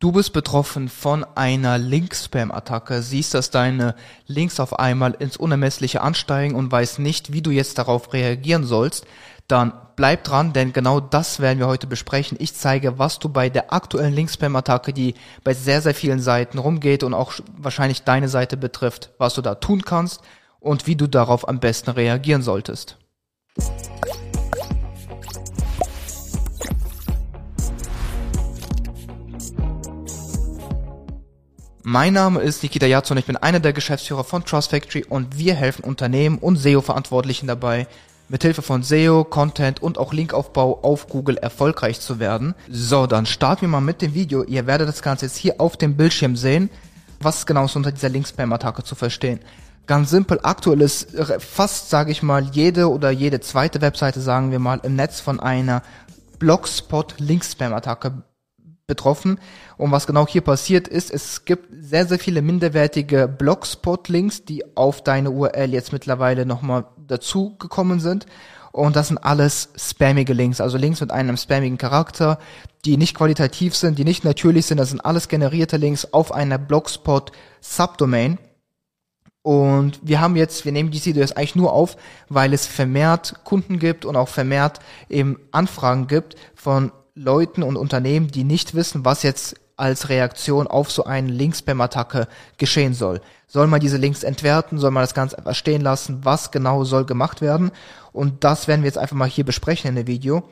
Du bist betroffen von einer Link-Spam-Attacke, siehst, dass deine Links auf einmal ins Unermessliche ansteigen und weißt nicht, wie du jetzt darauf reagieren sollst, dann bleib dran, denn genau das werden wir heute besprechen. Ich zeige, was du bei der aktuellen Link-Spam-Attacke, die bei sehr, sehr vielen Seiten rumgeht und auch wahrscheinlich deine Seite betrifft, was du da tun kannst und wie du darauf am besten reagieren solltest. Mein Name ist Nikita Yatsu und ich bin einer der Geschäftsführer von Trust Factory und wir helfen Unternehmen und SEO-Verantwortlichen dabei, mithilfe von SEO, Content und auch Linkaufbau auf Google erfolgreich zu werden. So, dann starten wir mal mit dem Video. Ihr werdet das Ganze jetzt hier auf dem Bildschirm sehen. Was genau ist unter dieser Link-Spam-Attacke zu verstehen? Ganz simpel, aktuell ist fast, sage ich mal, jede oder jede zweite Webseite, sagen wir mal, im Netz von einer Blogspot-Link-Spam-Attacke betroffen. Und was genau hier passiert ist, es gibt sehr, sehr viele minderwertige Blogspot-Links, die auf deine URL jetzt mittlerweile nochmal dazu gekommen sind. Und das sind alles spammige Links, also Links mit einem spammigen Charakter, die nicht qualitativ sind, die nicht natürlich sind. Das sind alles generierte Links auf einer Blogspot-Subdomain. Und wir haben jetzt, wir nehmen die jetzt eigentlich nur auf, weil es vermehrt Kunden gibt und auch vermehrt eben Anfragen gibt von Leuten und Unternehmen, die nicht wissen, was jetzt als Reaktion auf so eine Link-Spam-Attacke geschehen soll. Soll man diese Links entwerten? Soll man das Ganze einfach stehen lassen? Was genau soll gemacht werden? Und das werden wir jetzt einfach mal hier besprechen in dem Video.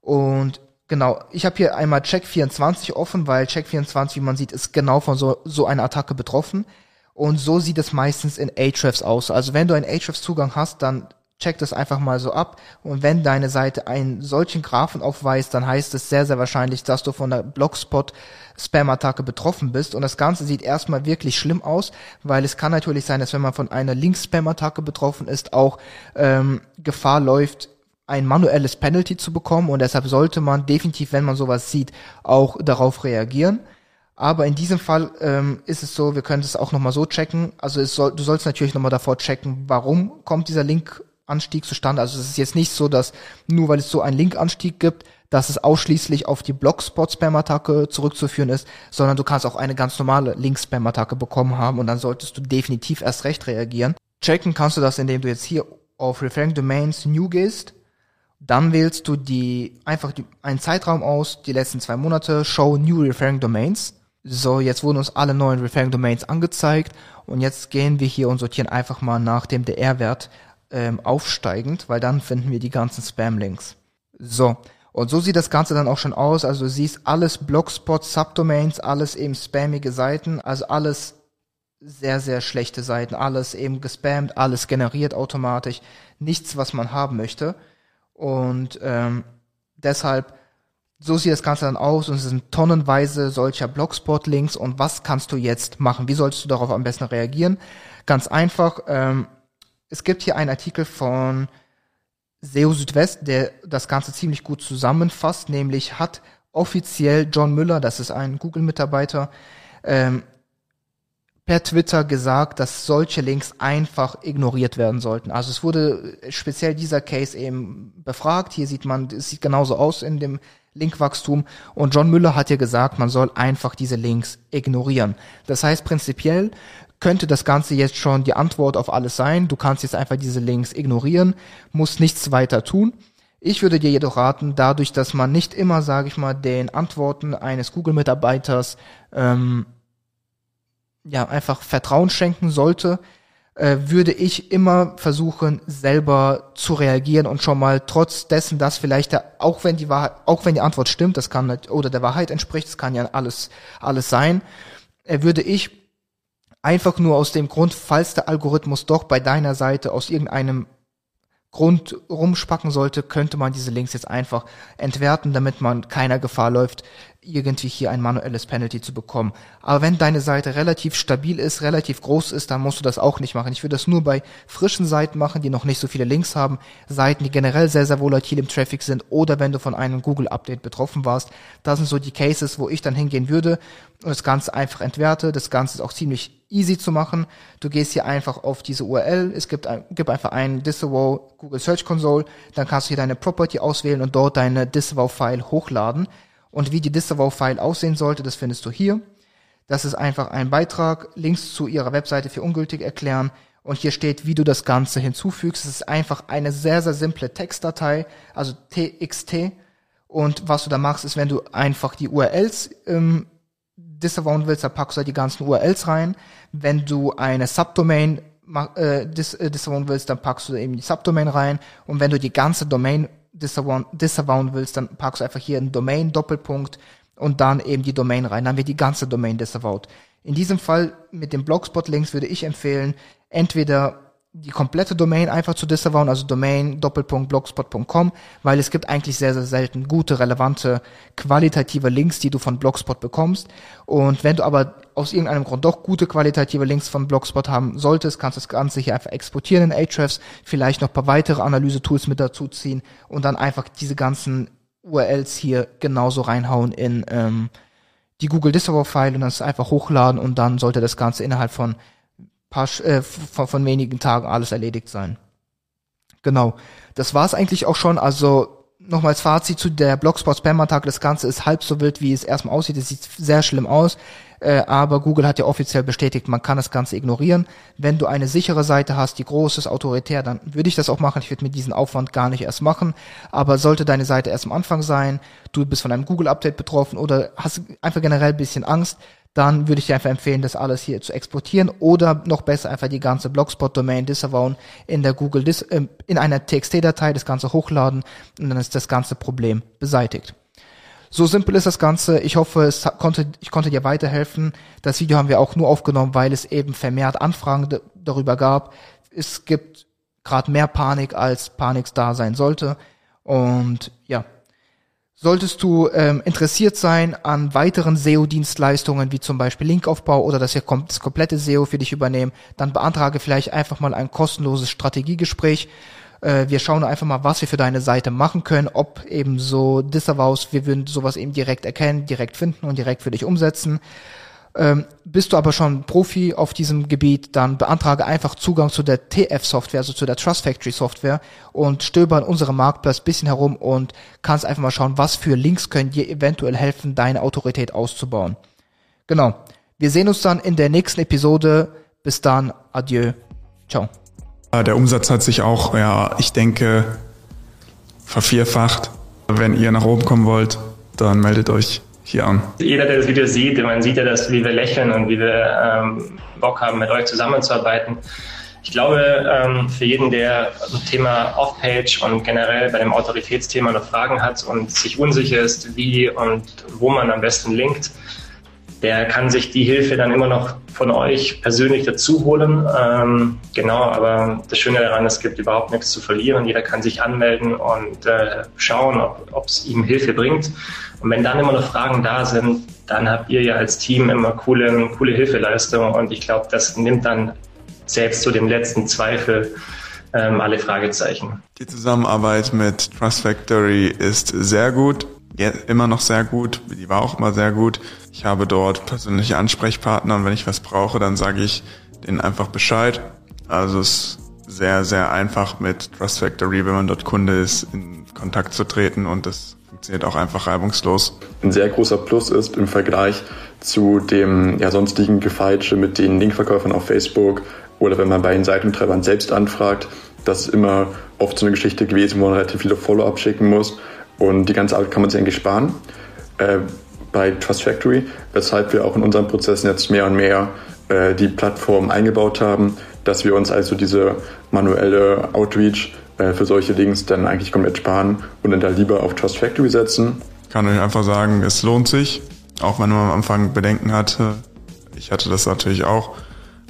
Und genau, ich habe hier einmal Check24 offen, weil Check24, wie man sieht, ist genau von so, so einer Attacke betroffen. Und so sieht es meistens in Ahrefs aus. Also wenn du einen Ahrefs-Zugang hast, dann check das einfach mal so ab. Und wenn deine Seite einen solchen Graphen aufweist, dann heißt es sehr, sehr wahrscheinlich, dass du von der Blogspot-Spam-Attacke betroffen bist. Und das Ganze sieht erstmal wirklich schlimm aus, weil es kann natürlich sein, dass wenn man von einer Link-Spam-Attacke betroffen ist, auch ähm, Gefahr läuft, ein manuelles Penalty zu bekommen. Und deshalb sollte man definitiv, wenn man sowas sieht, auch darauf reagieren. Aber in diesem Fall ähm, ist es so, wir können es auch nochmal so checken. Also es soll, du sollst natürlich nochmal davor checken, warum kommt dieser Link Anstieg zustande. Also es ist jetzt nicht so, dass nur weil es so einen Linkanstieg gibt, dass es ausschließlich auf die Blogspot-Spam-Attacke zurückzuführen ist, sondern du kannst auch eine ganz normale Link-Spam-Attacke bekommen haben und dann solltest du definitiv erst recht reagieren. Checken kannst du das, indem du jetzt hier auf Referring Domains New gehst. Dann wählst du die, einfach die, einen Zeitraum aus, die letzten zwei Monate, Show New Referring Domains. So, jetzt wurden uns alle neuen Referring Domains angezeigt und jetzt gehen wir hier und sortieren einfach mal nach dem DR-Wert ähm, aufsteigend, weil dann finden wir die ganzen Spam-Links. So. Und so sieht das Ganze dann auch schon aus. Also du siehst alles Blogspot, Subdomains, alles eben spammige Seiten, also alles sehr, sehr schlechte Seiten, alles eben gespammt, alles generiert automatisch, nichts, was man haben möchte. Und ähm, deshalb, so sieht das Ganze dann aus und es sind tonnenweise solcher Blogspot-Links und was kannst du jetzt machen? Wie solltest du darauf am besten reagieren? Ganz einfach, ähm, es gibt hier einen Artikel von SEO Südwest, der das Ganze ziemlich gut zusammenfasst, nämlich hat offiziell John Müller, das ist ein Google-Mitarbeiter, ähm, per Twitter gesagt, dass solche Links einfach ignoriert werden sollten. Also es wurde speziell dieser Case eben befragt. Hier sieht man, es sieht genauso aus in dem Linkwachstum. Und John Müller hat ja gesagt, man soll einfach diese Links ignorieren. Das heißt prinzipiell, könnte das Ganze jetzt schon die Antwort auf alles sein. Du kannst jetzt einfach diese Links ignorieren, musst nichts weiter tun. Ich würde dir jedoch raten, dadurch, dass man nicht immer, sage ich mal, den Antworten eines Google-Mitarbeiters ähm, ja einfach Vertrauen schenken sollte, äh, würde ich immer versuchen, selber zu reagieren und schon mal trotz dessen, dass vielleicht der, auch wenn die Wahrheit, auch wenn die Antwort stimmt, das kann oder der Wahrheit entspricht, das kann ja alles alles sein, äh, würde ich Einfach nur aus dem Grund, falls der Algorithmus doch bei deiner Seite aus irgendeinem Grund rumspacken sollte, könnte man diese Links jetzt einfach entwerten, damit man keiner Gefahr läuft, irgendwie hier ein manuelles Penalty zu bekommen. Aber wenn deine Seite relativ stabil ist, relativ groß ist, dann musst du das auch nicht machen. Ich würde das nur bei frischen Seiten machen, die noch nicht so viele Links haben, Seiten, die generell sehr, sehr volatil im Traffic sind oder wenn du von einem Google-Update betroffen warst. Das sind so die Cases, wo ich dann hingehen würde und das Ganze einfach entwerte. Das Ganze ist auch ziemlich easy zu machen. Du gehst hier einfach auf diese URL, es gibt, ein, gib einfach einen Disavow Google Search Console, dann kannst du hier deine Property auswählen und dort deine Disavow-File hochladen Und wie die Disavow-File aussehen sollte, das findest du hier. Das ist einfach ein Beitrag, Links zu ihrer Webseite für ungültig erklären. Und hier steht, wie du das Ganze hinzufügst. Es ist einfach eine sehr, sehr simple Textdatei, also TXT. Und was du da machst, ist, wenn du einfach die URLs ähm, disavowen willst, dann packst du da die ganzen URLs rein. Wenn du eine Subdomain äh, dis, äh, disavowen willst, dann packst du eben die Subdomain rein. Und wenn du die ganze Domain disavowen, disavowen willst, dann packst du einfach hier einen Domain, Doppelpunkt und dann eben die Domain rein. Dann wird die ganze Domain disavowed. In diesem Fall mit den Blogspot-Links würde ich empfehlen, entweder die komplette Domain einfach zu disavowen, also Domain Doppelpunkt weil es gibt eigentlich sehr, sehr selten gute, relevante, qualitative Links, die du von Blogspot bekommst. Und wenn du aber aus irgendeinem Grund doch gute, qualitative Links von Blogspot haben solltest, kannst du das Ganze hier einfach exportieren in Ahrefs, vielleicht noch ein paar weitere Analyse-Tools mit dazu ziehen und dann einfach diese ganzen URLs hier genauso reinhauen in ähm, die Google Discover File und das einfach hochladen und dann sollte das Ganze innerhalb von paar, äh, von, von wenigen Tagen alles erledigt sein. Genau. Das war's eigentlich auch schon. Also nochmals Fazit zu der Blogspot Spam Attack. Das Ganze ist halb so wild, wie es erstmal aussieht. Es sieht sehr schlimm aus. Äh, aber Google hat ja offiziell bestätigt, man kann das Ganze ignorieren. Wenn du eine sichere Seite hast, die groß ist, autoritär, dann würde ich das auch machen. Ich würde mir diesen Aufwand gar nicht erst machen. Aber sollte deine Seite erst am Anfang sein, du bist von einem Google-Update betroffen oder hast einfach generell ein bisschen Angst, dann würde ich dir einfach empfehlen, das alles hier zu exportieren oder noch besser einfach die ganze Blogspot-Domain disavowen in der Google Dis äh, in einer TXT-Datei, das Ganze hochladen und dann ist das ganze Problem beseitigt. So simpel ist das Ganze. Ich hoffe, es konnte, ich konnte dir weiterhelfen. Das Video haben wir auch nur aufgenommen, weil es eben vermehrt Anfragen darüber gab. Es gibt gerade mehr Panik, als Panik da sein sollte. Und ja, Solltest du ähm, interessiert sein an weiteren SEO-Dienstleistungen, wie zum Beispiel Linkaufbau oder dass wir das komplette SEO für dich übernehmen, dann beantrage vielleicht einfach mal ein kostenloses Strategiegespräch. Äh, wir schauen einfach mal, was wir für deine Seite machen können, ob eben so Disavows, wir würden sowas eben direkt erkennen, direkt finden und direkt für dich umsetzen. Ähm, bist du aber schon Profi auf diesem Gebiet, dann beantrage einfach Zugang zu der TF-Software, also zu der Trust Factory Software und stöber in unserem Marktplatz bisschen herum und kannst einfach mal schauen, was für Links können dir eventuell helfen, deine Autorität auszubauen. Genau. Wir sehen uns dann in der nächsten Episode. Bis dann. Adieu. Ciao. Der Umsatz hat sich auch, ja, ich denke, vervierfacht. Wenn ihr nach oben kommen wollt, dann meldet euch hier. Jeder, der das Video sieht, man sieht ja, dass, wie wir lächeln und wie wir ähm, Bock haben, mit euch zusammenzuarbeiten. Ich glaube, ähm, für jeden, der zum Thema Off-Page und generell bei dem Autoritätsthema noch Fragen hat und sich unsicher ist, wie und wo man am besten linkt, der kann sich die Hilfe dann immer noch von euch persönlich dazu holen. Ähm, genau, aber das Schöne daran, es gibt überhaupt nichts zu verlieren. Jeder kann sich anmelden und äh, schauen, ob es ihm Hilfe bringt. Und wenn dann immer noch Fragen da sind, dann habt ihr ja als Team immer coole, coole Hilfeleistung. Und ich glaube, das nimmt dann selbst zu dem letzten Zweifel ähm, alle Fragezeichen. Die Zusammenarbeit mit Trust Factory ist sehr gut ja, immer noch sehr gut. Die war auch immer sehr gut. Ich habe dort persönliche Ansprechpartner und wenn ich was brauche, dann sage ich denen einfach Bescheid. Also es ist sehr, sehr einfach mit Trust Factory, wenn man dort Kunde ist, in Kontakt zu treten und das funktioniert auch einfach reibungslos. Ein sehr großer Plus ist im Vergleich zu dem ja, sonstigen Gefeitsche mit den Linkverkäufern auf Facebook oder wenn man bei den Seitentreibern selbst anfragt, das ist immer oft so eine Geschichte gewesen, wo man relativ viele Follow-up schicken muss und die ganze Arbeit kann man sich eigentlich sparen äh, bei Trust Factory, weshalb wir auch in unseren Prozessen jetzt mehr und mehr äh, die Plattform eingebaut haben, dass wir uns also diese manuelle Outreach äh, für solche Links dann eigentlich komplett sparen und dann da lieber auf Trust Factory setzen. Ich kann euch einfach sagen, es lohnt sich, auch wenn man am Anfang Bedenken hatte. Ich hatte das natürlich auch,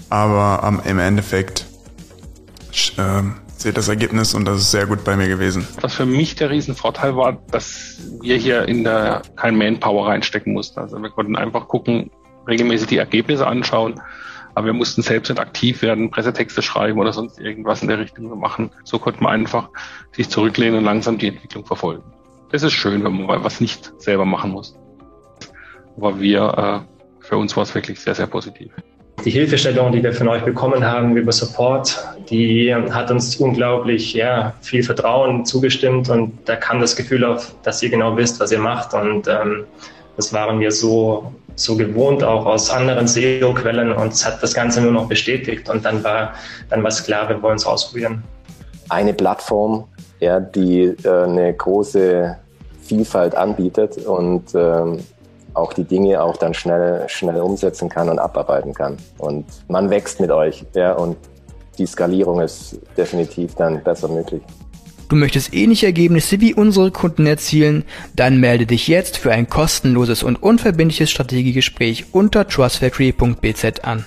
aber ähm, im Endeffekt äh, sehe das Ergebnis und das ist sehr gut bei mir gewesen. Was für mich der Riesenvorteil war, dass wir hier in der kein Manpower reinstecken mussten. Also wir konnten einfach gucken, regelmäßig die Ergebnisse anschauen, aber wir mussten selbst nicht aktiv werden, Pressetexte schreiben oder sonst irgendwas in der Richtung machen. So konnte man einfach sich zurücklehnen und langsam die Entwicklung verfolgen. Das ist schön, wenn man was nicht selber machen muss. Aber wir, äh, für uns war es wirklich sehr, sehr positiv. die Hilfestellung, die wir von euch bekommen haben über Support, die hat uns unglaublich ja, viel Vertrauen zugestimmt und da kam das Gefühl auf, dass ihr genau wisst, was ihr macht und ähm, das waren wir so, so gewohnt auch aus anderen SEO-Quellen und es hat das Ganze nur noch bestätigt und dann war dann war es klar, wir wollen es ausprobieren. Eine Plattform, ja, die äh, eine große Vielfalt anbietet und ähm, auch die Dinge auch dann schnell, schnell umsetzen kann und abarbeiten kann. Und man wächst mit euch, ja, und die Skalierung ist definitiv dann besser möglich. Du möchtest ähnliche Ergebnisse wie unsere Kunden erzielen? Dann melde dich jetzt für ein kostenloses und unverbindliches Strategiegespräch unter trustfactory.bz an.